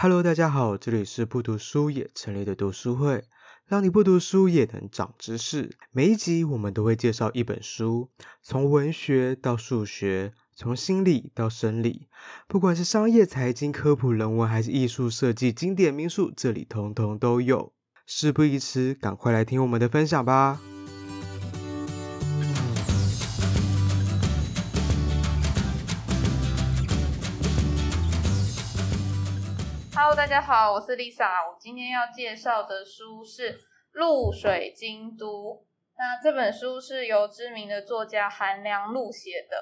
Hello，大家好，这里是不读书也成立的读书会，让你不读书也能长知识。每一集我们都会介绍一本书，从文学到数学，从心理到生理，不管是商业、财经、科普、人文，还是艺术设计、经典名著，这里通通都有。事不宜迟，赶快来听我们的分享吧。Hello，大家好，我是 Lisa。我今天要介绍的书是《露水京都》。那这本书是由知名的作家韩良露写的。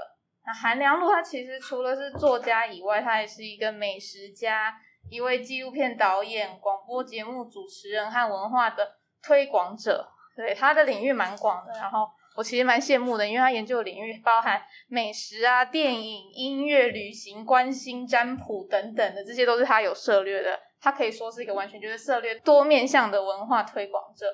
那韩良露他其实除了是作家以外，他也是一个美食家、一位纪录片导演、广播节目主持人和文化的推广者。对，他的领域蛮广的。然后。我其实蛮羡慕的，因为他研究的领域包含美食啊、电影、音乐、旅行、关心、占卜等等的，这些都是他有涉猎的。他可以说是一个完全就是涉猎多面向的文化推广者。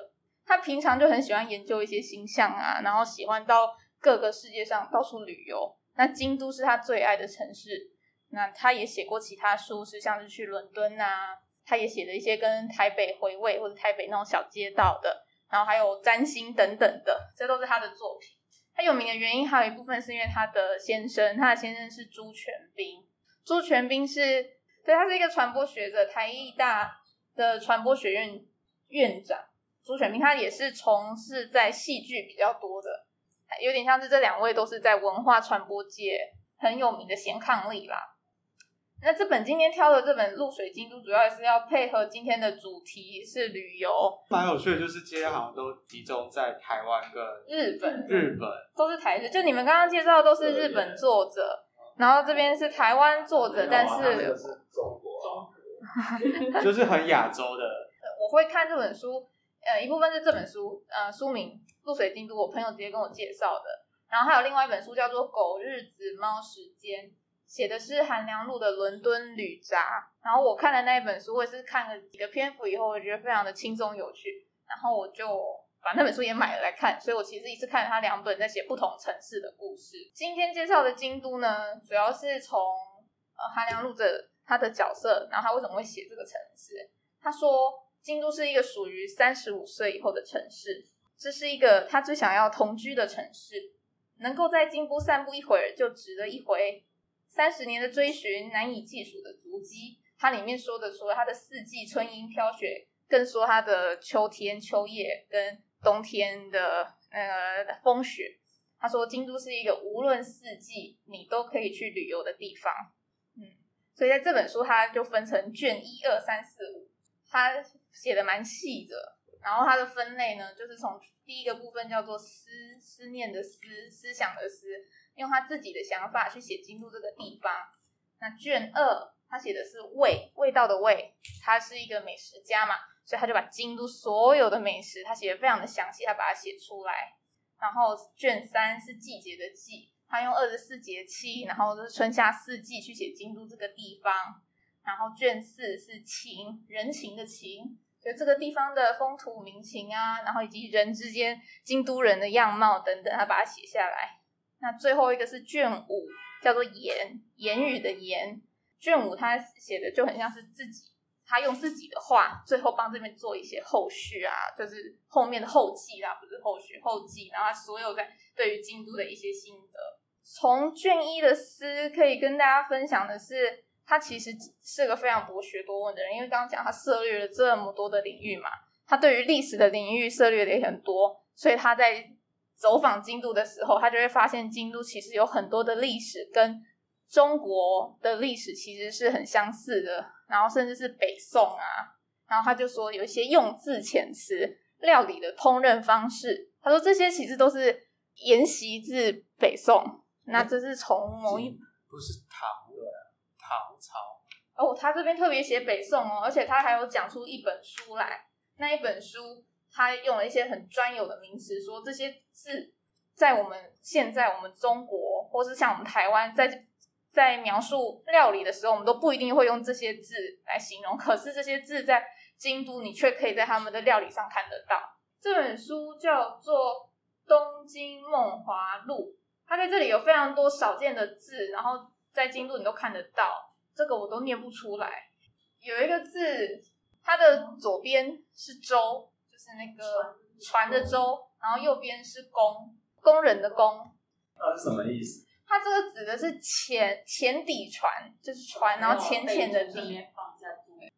他平常就很喜欢研究一些星象啊，然后喜欢到各个世界上到处旅游。那京都是他最爱的城市。那他也写过其他书，是像是去伦敦啊，他也写了一些跟台北回味或者台北那种小街道的。然后还有占星等等的，这都是他的作品。他有名的原因还有一部分是因为他的先生，他的先生是朱全斌。朱全斌是，对，他是一个传播学者，台艺大的传播学院院长。朱全斌他也是从事在戏剧比较多的，有点像是这两位都是在文化传播界很有名的贤伉俪啦。那这本今天挑的这本《露水京都》，主要也是要配合今天的主题是旅游。蛮有趣的，就是今天好像都集中在台湾跟日本，日本都是台式。就你们刚刚介绍的都是日本作者，然后这边是台湾作者，但是中国，就是很亚洲的。我会看这本书，呃，一部分是这本书，呃，书名《露水京都》，我朋友直接跟我介绍的。然后还有另外一本书叫做《狗日子猫时间》。写的是韩良露的《伦敦旅札》，然后我看了那一本书，我也是看了几个篇幅以后，我觉得非常的轻松有趣，然后我就把那本书也买了来看。所以我其实一次看了他两本在写不同城市的故事。今天介绍的京都呢，主要是从呃韩良露的他的角色，然后他为什么会写这个城市？他说京都是一个属于三十五岁以后的城市，这是一个他最想要同居的城市，能够在京都散步一会儿就值得一回。三十年的追寻，难以计数的足迹。它里面说的，说它的四季春樱飘雪，更说它的秋天秋叶跟冬天的呃风雪。他说，京都是一个无论四季你都可以去旅游的地方。嗯，所以在这本书，它就分成卷一二三四五，它写的蛮细的。然后它的分类呢，就是从第一个部分叫做思思念的思，思想的思。用他自己的想法去写京都这个地方。那卷二，他写的是味，味道的味。他是一个美食家嘛，所以他就把京都所有的美食，他写的非常的详细，他把它写出来。然后卷三是季节的季，他用二十四节气，然后是春夏四季去写京都这个地方。然后卷四是情，人情的情，就这个地方的风土民情啊，然后以及人之间京都人的样貌等等，他把它写下来。那最后一个是卷五，叫做言言语的言。卷五他写的就很像是自己，他用自己的话，最后帮这边做一些后续啊，就是后面的后记啦，不是后续后记。然后他所有在对于京都的一些心得。从卷一的诗可以跟大家分享的是，他其实是个非常博学多问的人，因为刚刚讲他涉猎了这么多的领域嘛，他对于历史的领域涉猎的也很多，所以他在。走访京都的时候，他就会发现京都其实有很多的历史跟中国的历史其实是很相似的，然后甚至是北宋啊。然后他就说有一些用字遣词、料理的烹饪方式，他说这些其实都是沿袭自北宋。那这是从某一不是唐的唐朝哦，他这边特别写北宋哦，而且他还有讲出一本书来，那一本书。他用了一些很专有的名词，说这些字在我们现在我们中国，或是像我们台湾，在在描述料理的时候，我们都不一定会用这些字来形容。可是这些字在京都，你却可以在他们的料理上看得到。这本书叫做《东京梦华录》，它在这里有非常多少见的字，然后在京都你都看得到。这个我都念不出来。有一个字，它的左边是周，是那个船的舟，然后右边是工，工人的工。那是什么意思？它这个指的是浅浅底船，就是船，然后浅浅的底。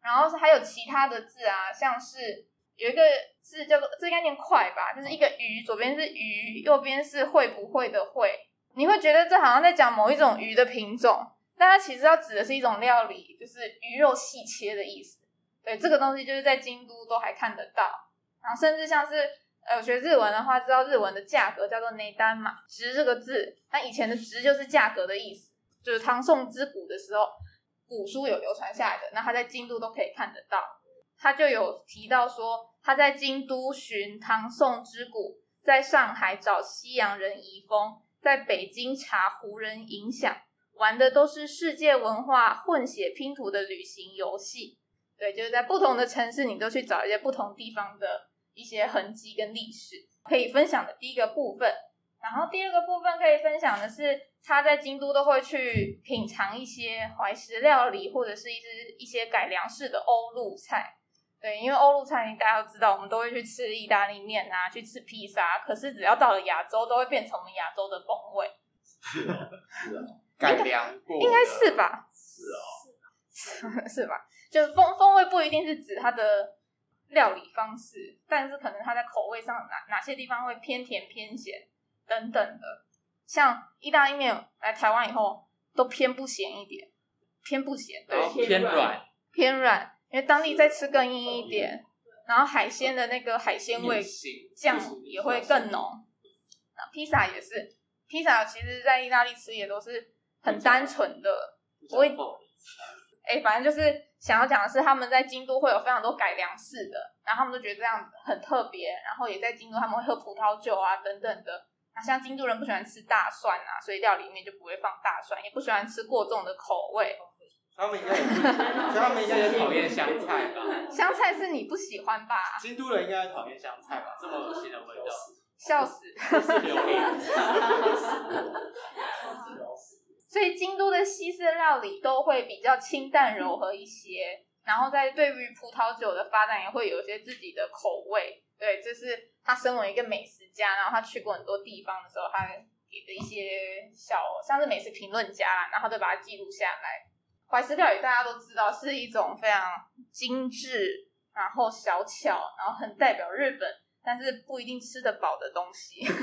然后是还有其他的字啊，像是有一个字叫做，这应该念快吧，就是一个鱼，左边是鱼，右边是会不会的会。你会觉得这好像在讲某一种鱼的品种，但它其实要指的是一种料理，就是鱼肉细切的意思。对，这个东西就是在京都都还看得到，然后甚至像是呃学日文的话，知道日文的价格叫做内单嘛，值这个字，那以前的值就是价格的意思，就是唐宋之古的时候，古书有流传下来的，那他在京都都可以看得到，他就有提到说他在京都寻唐宋之古，在上海找西洋人遗风。在北京查胡人影响，玩的都是世界文化混血拼图的旅行游戏。对，就是在不同的城市，你都去找一些不同地方的一些痕迹跟历史可以分享的第一个部分。然后第二个部分可以分享的是，他在京都都会去品尝一些怀石料理，或者是一些一些改良式的欧陆菜。对，因为欧陆菜大家都知道，我们都会去吃意大利面啊，去吃披萨。可是只要到了亚洲，都会变成我们亚洲的风味。是啊，是 啊，改良过应该是吧？是啊，是，是吧？就是风风味不一定是指它的料理方式，但是可能它在口味上哪哪些地方会偏甜偏咸等等的。像意大利面来台湾以后，都偏不咸一点，偏不咸，对，偏软，偏软。因为当地再吃更硬一点，然后海鲜的那个海鲜味酱也会更浓。那披萨也是，披萨其实在意大利吃也都是很单纯的，不会。哎，反正就是想要讲的是，他们在京都会有非常多改良式的，然后他们都觉得这样很特别，然后也在京都他们会喝葡萄酒啊等等的。那像京都人不喜欢吃大蒜啊，所以料理里面就不会放大蒜，也不喜欢吃过重的口味。他们应该也，他们应该也讨厌香菜吧？香菜是你不喜欢吧？京都人应该讨厌香菜吧？这么恶心的味道，笑死！所以京都的西式料理都会比较清淡柔和一些，然后在对于葡萄酒的发展也会有一些自己的口味。对，这是他身为一个美食家，然后他去过很多地方的时候，他给的一些小像是美食评论家，然后都把它记录下来。怀石料理大家都知道是一种非常精致，然后小巧，然后很代表日本，但是不一定吃得饱的东西。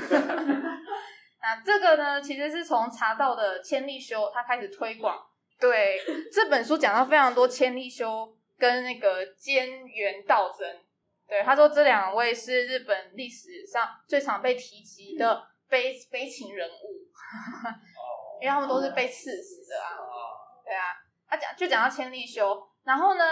那这个呢，其实是从茶道的千利休他开始推广。对，这本书讲到非常多千利休跟那个兼元道真。对，他说这两位是日本历史上最常被提及的悲悲情人物，因为他们都是被刺死的啊。对啊。他讲就讲到千利休，然后呢，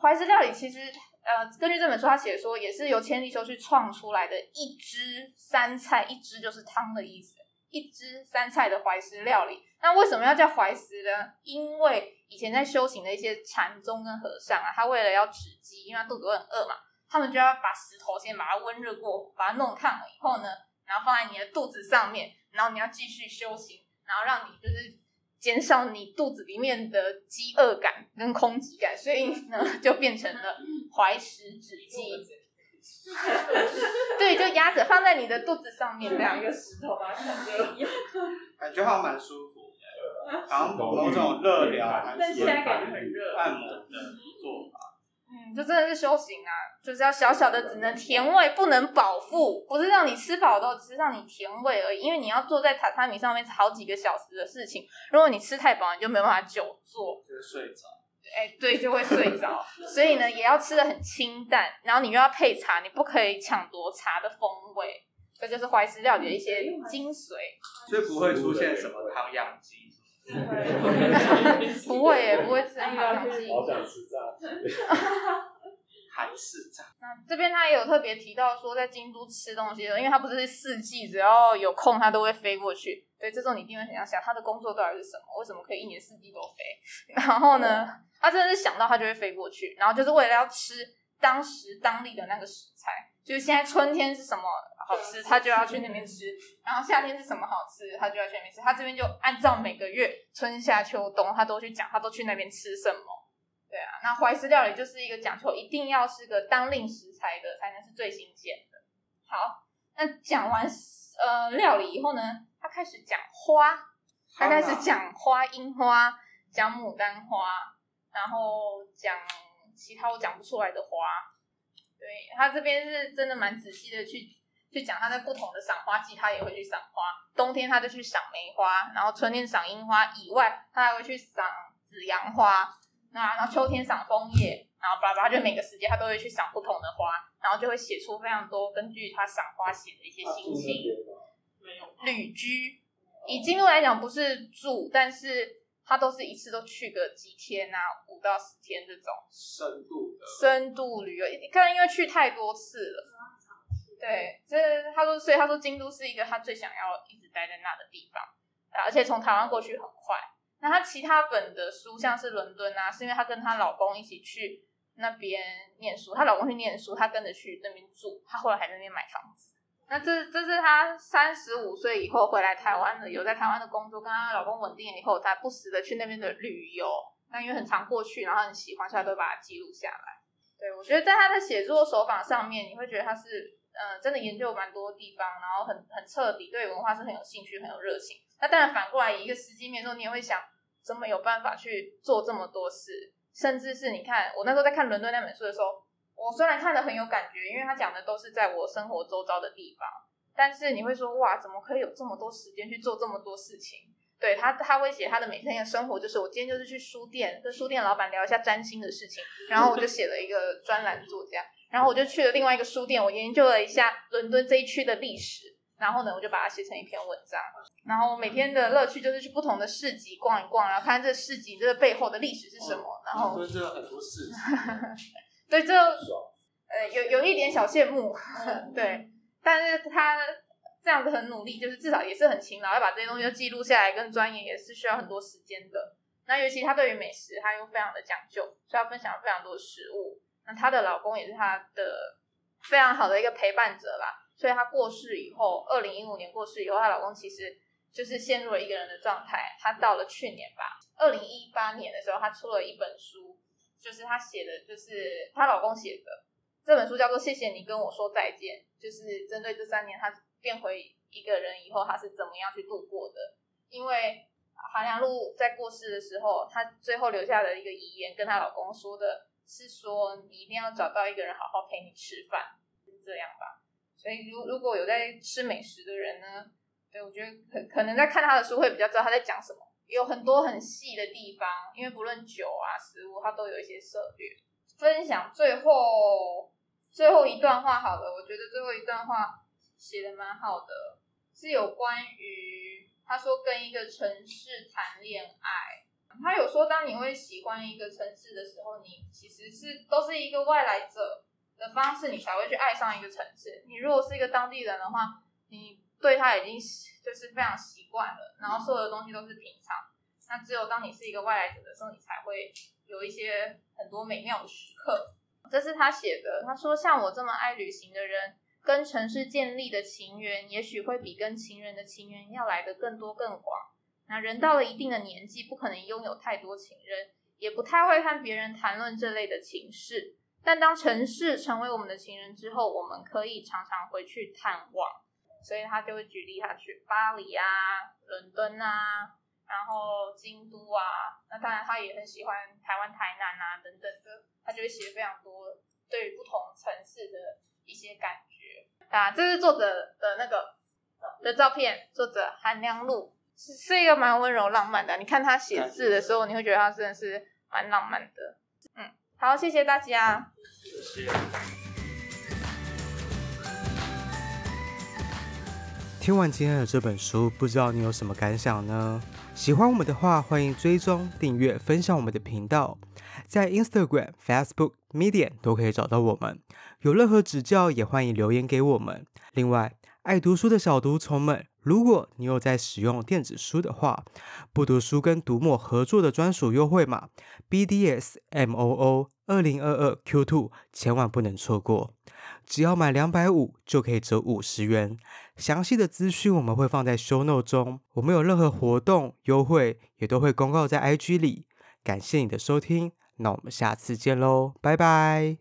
怀石料理其实呃，根据这本书他写说，也是由千利休去创出来的一汁三菜，一汁就是汤的意思，一汁三菜的怀石料理。那为什么要叫怀石呢？因为以前在修行的一些禅宗跟和尚啊，他为了要止饥，因为他肚子会很饿嘛，他们就要把石头先把它温热过，把它弄烫了以后呢，然后放在你的肚子上面，然后你要继续修行，然后让你就是。减少你肚子里面的饥饿感跟空寂感，所以呢，就变成了怀石止饥。对，就压着放在你的肚子上面，这样一个石头把它，感觉好像蛮舒服，好像某种热疗还是按摩的做法。嗯，这真的是修行啊，就是要小小的，只能填胃，不能饱腹，不是让你吃饱的，只是让你填胃而已。因为你要坐在榻榻米上面好几个小时的事情，如果你吃太饱，你就没办法久坐，就会睡着。哎，对，就会睡着。所以呢，也要吃的很清淡，然后你又要配茶，你不可以抢夺茶的风味。这就是怀石料理的一些精髓。所以不会出现什么汤养鸡。不会耶，不会吃汤养鸡。好想吃炸韩市长。那这边他也有特别提到说，在京都吃东西的，因为他不是四季，只要有空他都会飞过去。对，这种你一定会很想想，他的工作到底是什么？为什么可以一年四季都飞？然后呢，他真的是想到他就会飞过去，然后就是为了要吃当时当地的那个食材。就是现在春天是什么好吃，他就要去那边吃；然后夏天是什么好吃，他就要去那边吃。他这边就按照每个月春夏秋冬，他都去讲，他都去那边吃什么。对啊，那怀石料理就是一个讲究一定要是个当令食材的，才能是最新鲜的。好，那讲完呃料理以后呢，他开始讲花，他开始讲花，樱花，讲牡丹花，然后讲其他我讲不出来的花。对，他这边是真的蛮仔细的去去讲他在不同的赏花季，他也会去赏花。冬天他就去赏梅花，然后春天赏樱花以外，他还会去赏紫阳花。那然后秋天赏枫叶，然后巴拉巴拉，就每个时间他都会去赏不同的花，然后就会写出非常多根据他赏花写的一些心情。没有旅居，以京都来讲不是住，但是。他都是一次都去个几天啊，五到十天这种深度的深度旅游，可能因为去太多次了。对，这他说，所以他说京都是一个他最想要一直待在那的地方，而且从台湾过去很快。那她其他本的书，像是伦敦啊，是因为她跟她老公一起去那边念书，她老公去念书，她跟着去那边住，她后来还在那边买房子。那这这是她三十五岁以后回来台湾的，有在台湾的工作，跟她老公稳定了以后，才不时的去那边的旅游。那因为很常过去，然后很喜欢，所以都把它记录下来。对，我觉得在他的写作手法上面，你会觉得他是嗯、呃，真的研究蛮多地方，然后很很彻底，对文化是很有兴趣、很有热情。那当然反过来一个实际面说，你也会想，怎么有办法去做这么多事？甚至是你看，我那时候在看伦敦那本书的时候。我虽然看的很有感觉，因为他讲的都是在我生活周遭的地方，但是你会说哇，怎么可以有这么多时间去做这么多事情？对他，他会写他的每天的生活，就是我今天就是去书店跟书店老板聊一下占星的事情，然后我就写了一个专栏作家，然后我就去了另外一个书店，我研究了一下伦敦这一区的历史，然后呢，我就把它写成一篇文章，然后每天的乐趣就是去不同的市集逛一逛，然后看这市集这个背后的历史是什么，然后伦敦很多市集。对，这 呃有有一点小羡慕，对，但是他这样子很努力，就是至少也是很勤劳，要把这些东西都记录下来，跟钻研也是需要很多时间的。那尤其他对于美食，他又非常的讲究，所以要分享非常多的食物。那她的老公也是她的非常好的一个陪伴者啦。所以她过世以后，二零一五年过世以后，她老公其实就是陷入了一个人的状态。她到了去年吧，二零一八年的时候，她出了一本书。就是她写的，就是她老公写的这本书，叫做《谢谢你跟我说再见》，就是针对这三年她变回一个人以后，她是怎么样去度过的。因为韩良露在过世的时候，她最后留下的一个遗言，跟她老公说的是说：“你一定要找到一个人好好陪你吃饭。”是这样吧？所以如如果有在吃美食的人呢，对，我觉得可可能在看他的书会比较知道他在讲什么。有很多很细的地方，因为不论酒啊、食物，它都有一些涉略。分享最后最后一段话，好了，我觉得最后一段话写的蛮好的，是有关于他说跟一个城市谈恋爱。他有说，当你会喜欢一个城市的时候，你其实是都是一个外来者的方式，你才会去爱上一个城市。你如果是一个当地人的话，你对他已经就是非常习惯了，然后所有的东西都是平常。那只有当你是一个外来者的时候，你才会有一些很多美妙的时刻。这是他写的，他说：“像我这么爱旅行的人，跟城市建立的情缘，也许会比跟情人的情缘要来得更多更广。那人到了一定的年纪，不可能拥有太多情人，也不太会和别人谈论这类的情事。但当城市成为我们的情人之后，我们可以常常回去探望。”所以他就会举例，他去巴黎啊、伦敦啊，然后京都啊，那当然他也很喜欢台湾、台南啊等等的，他就会写非常多对于不同城市的一些感觉啊。这是作者的那个的照片，作者韩良露是是一个蛮温柔浪漫的。你看他写字的时候，你会觉得他真的是蛮浪漫的。嗯，好，谢谢大家。谢谢。听完今天的这本书，不知道你有什么感想呢？喜欢我们的话，欢迎追踪、订阅、分享我们的频道，在 Instagram、Facebook、Medium 都可以找到我们。有任何指教，也欢迎留言给我们。另外，爱读书的小读虫们，如果你有在使用电子书的话，不读书跟读墨合作的专属优惠码 BDSMOO 二零二二 Q2，千万不能错过。只要买两百五就可以折五十元。详细的资讯我们会放在 show note 中。我们有任何活动优惠，也都会公告在 IG 里。感谢你的收听。那我们下次见喽，拜拜。